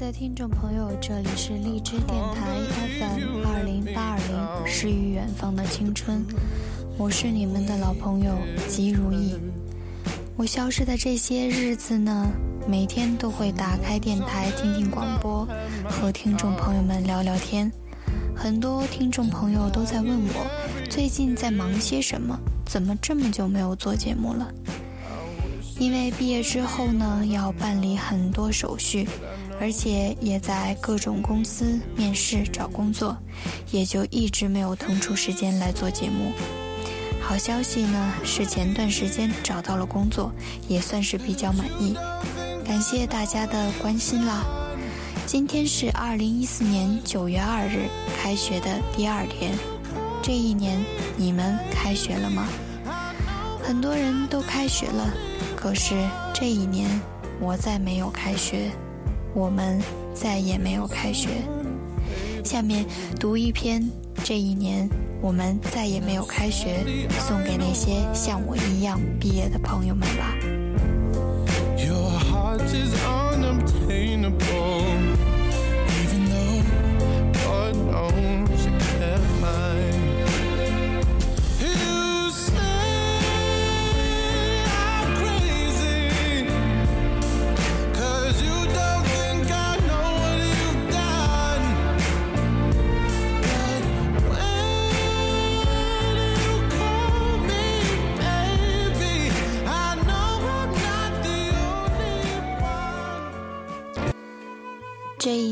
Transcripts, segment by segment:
的听众朋友，这里是荔枝电台 FM 二零八二零，诗与远方的青春，我是你们的老朋友吉如意。我消失的这些日子呢，每天都会打开电台听听广播，和听众朋友们聊聊天。很多听众朋友都在问我，最近在忙些什么？怎么这么久没有做节目了？因为毕业之后呢，要办理很多手续，而且也在各种公司面试找工作，也就一直没有腾出时间来做节目。好消息呢是前段时间找到了工作，也算是比较满意。感谢大家的关心啦！今天是二零一四年九月二日，开学的第二天。这一年你们开学了吗？很多人都开学了。可是这一年，我再没有开学，我们再也没有开学。下面读一篇这一年我们再也没有开学，送给那些像我一样毕业的朋友们吧。这一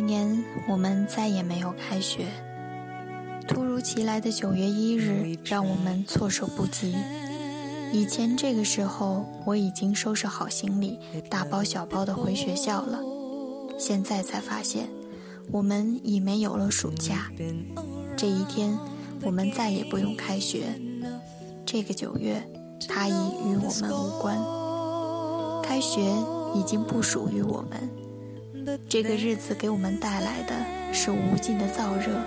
年，我们再也没有开学。突如其来的九月一日，让我们措手不及。以前这个时候，我已经收拾好行李，大包小包的回学校了。现在才发现，我们已没有了暑假。这一天，我们再也不用开学。这个九月，它已与我们无关。开学已经不属于我们。这个日子给我们带来的是无尽的燥热，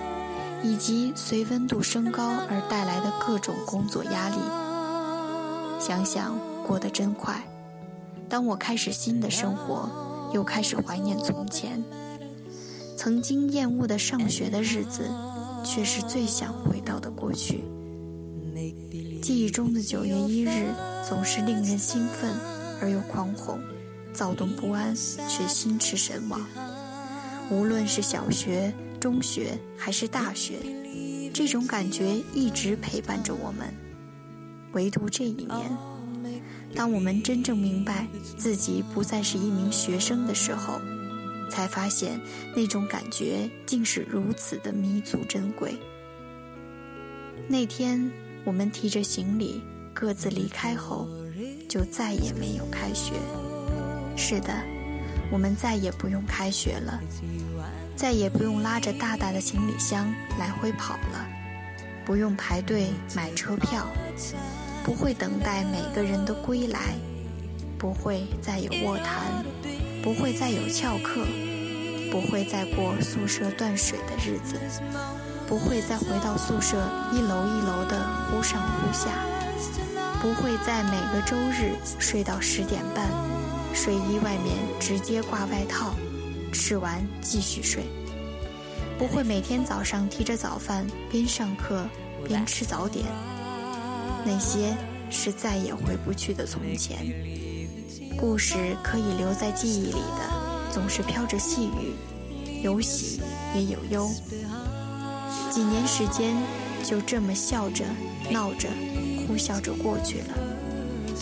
以及随温度升高而带来的各种工作压力。想想过得真快。当我开始新的生活，又开始怀念从前。曾经厌恶的上学的日子，却是最想回到的过去。记忆中的九月一日，总是令人兴奋而又狂轰。躁动不安，却心驰神往。无论是小学、中学还是大学，这种感觉一直陪伴着我们。唯独这一年，当我们真正明白自己不再是一名学生的时候，才发现那种感觉竟是如此的弥足珍贵。那天，我们提着行李各自离开后，就再也没有开学。是的，我们再也不用开学了，再也不用拉着大大的行李箱来回跑了，不用排队买车票，不会等待每个人的归来，不会再有卧谈，不会再有翘课，不会再过宿舍断水的日子，不会再回到宿舍一楼一楼的忽上忽下，不会在每个周日睡到十点半。睡衣外面直接挂外套，吃完继续睡。不会每天早上提着早饭边上课边吃早点。那些是再也回不去的从前。故事可以留在记忆里的，总是飘着细雨，有喜也有忧。几年时间就这么笑着、闹着、呼啸着过去了。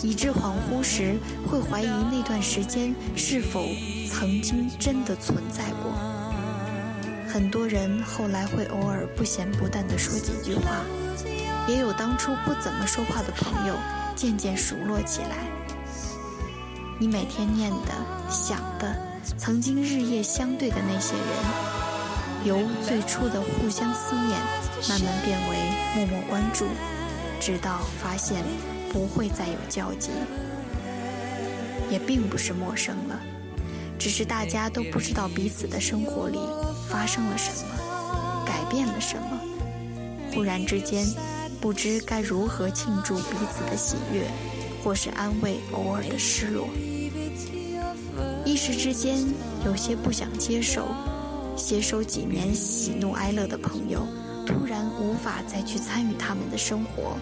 以致恍惚时会怀疑那段时间是否曾经真的存在过。很多人后来会偶尔不咸不淡地说几句话，也有当初不怎么说话的朋友渐渐熟络起来。你每天念的、想的，曾经日夜相对的那些人，由最初的互相思念，慢慢变为默默关注，直到发现。不会再有交集，也并不是陌生了，只是大家都不知道彼此的生活里发生了什么，改变了什么。忽然之间，不知该如何庆祝彼此的喜悦，或是安慰偶尔的失落。一时之间有些不想接受，携手几年喜怒哀乐的朋友，突然无法再去参与他们的生活，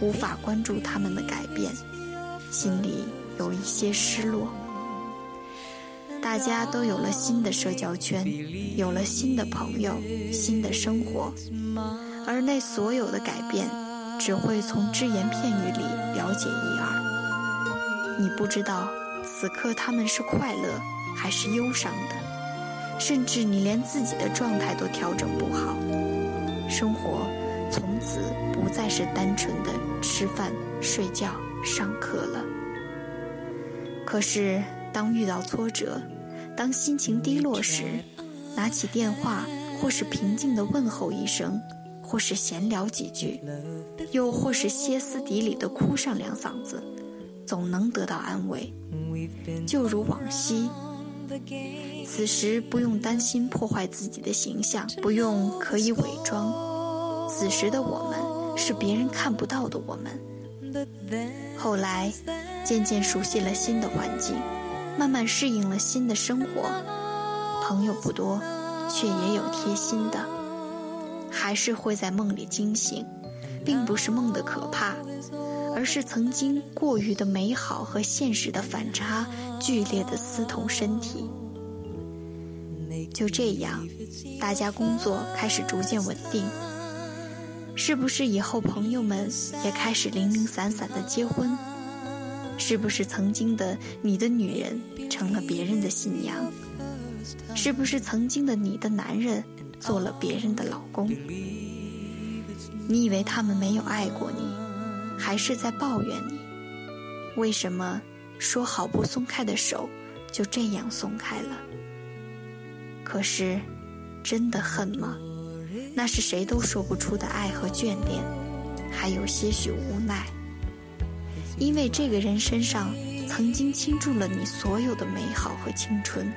无法关注他们的改变，心里有一些失落。大家都有了新的社交圈，有了新的朋友，新的生活，而那所有的改变，只会从只言片语里了解一二。你不知道此刻他们是快乐还是忧伤的，甚至你连自己的状态都调整不好。生活从此不再是单纯的吃饭、睡觉、上课了。可是。当遇到挫折，当心情低落时，拿起电话，或是平静地问候一声，或是闲聊几句，又或是歇斯底里地哭上两嗓子，总能得到安慰。就如往昔，此时不用担心破坏自己的形象，不用刻意伪装。此时的我们，是别人看不到的我们。后来，渐渐熟悉了新的环境。慢慢适应了新的生活，朋友不多，却也有贴心的，还是会在梦里惊醒，并不是梦的可怕，而是曾经过于的美好和现实的反差剧烈的撕痛身体。就这样，大家工作开始逐渐稳定，是不是以后朋友们也开始零零散散的结婚？是不是曾经的你的女人成了别人的新娘？是不是曾经的你的男人做了别人的老公？你以为他们没有爱过你，还是在抱怨你？为什么说好不松开的手就这样松开了？可是，真的恨吗？那是谁都说不出的爱和眷恋，还有些许无奈。因为这个人身上曾经倾注了你所有的美好和青春，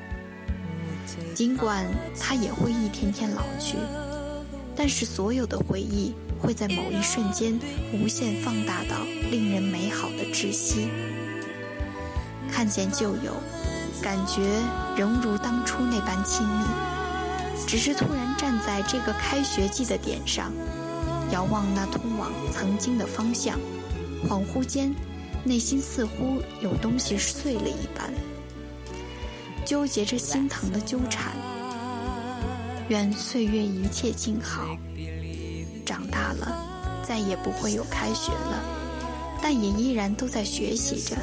尽管他也会一天天老去，但是所有的回忆会在某一瞬间无限放大到令人美好的窒息。看见旧友，感觉仍如当初那般亲密，只是突然站在这个开学季的点上，遥望那通往曾经的方向，恍惚间。内心似乎有东西碎了一般，纠结着心疼的纠缠。愿岁月一切静好。长大了，再也不会有开学了，但也依然都在学习着。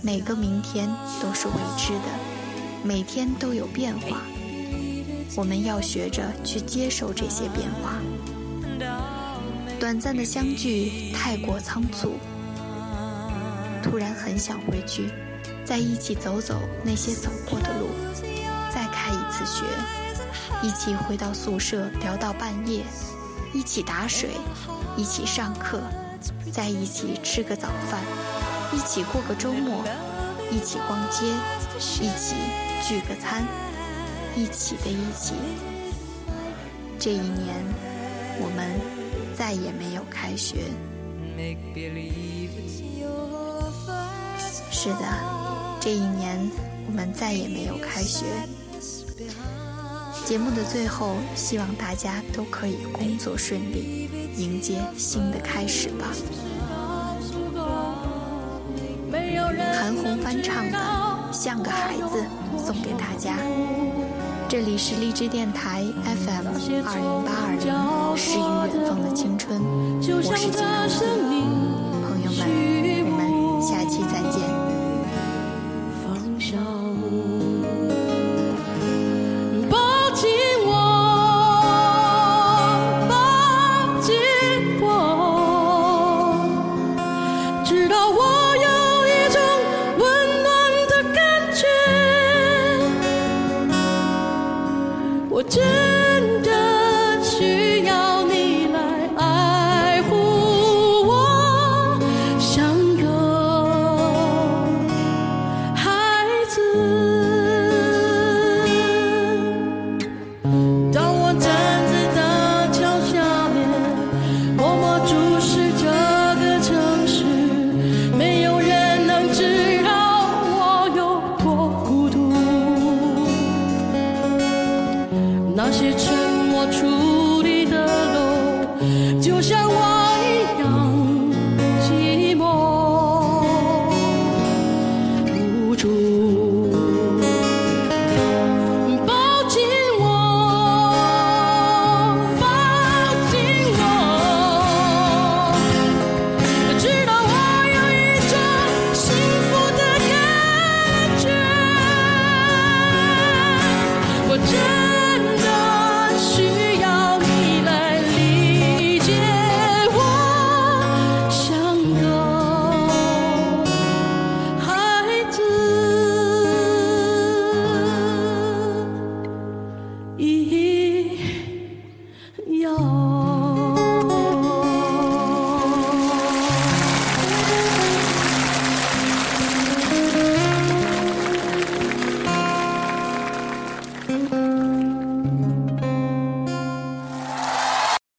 每个明天都是未知的，每天都有变化。我们要学着去接受这些变化。短暂的相聚太过仓促。突然很想回去，再一起走走那些走过的路，再开一次学，一起回到宿舍聊到半夜，一起打水，一起上课，在一起吃个早饭，一起过个周末，一起逛街，一起聚个餐，一起的一起。这一年，我们再也没有开学。是的，这一年我们再也没有开学。节目的最后，希望大家都可以工作顺利，迎接新的开始吧。韩红翻唱的《像个孩子》送给大家。这里是荔枝电台 FM 二零八二零，诗与远方的青春，我是金如那些沉默处。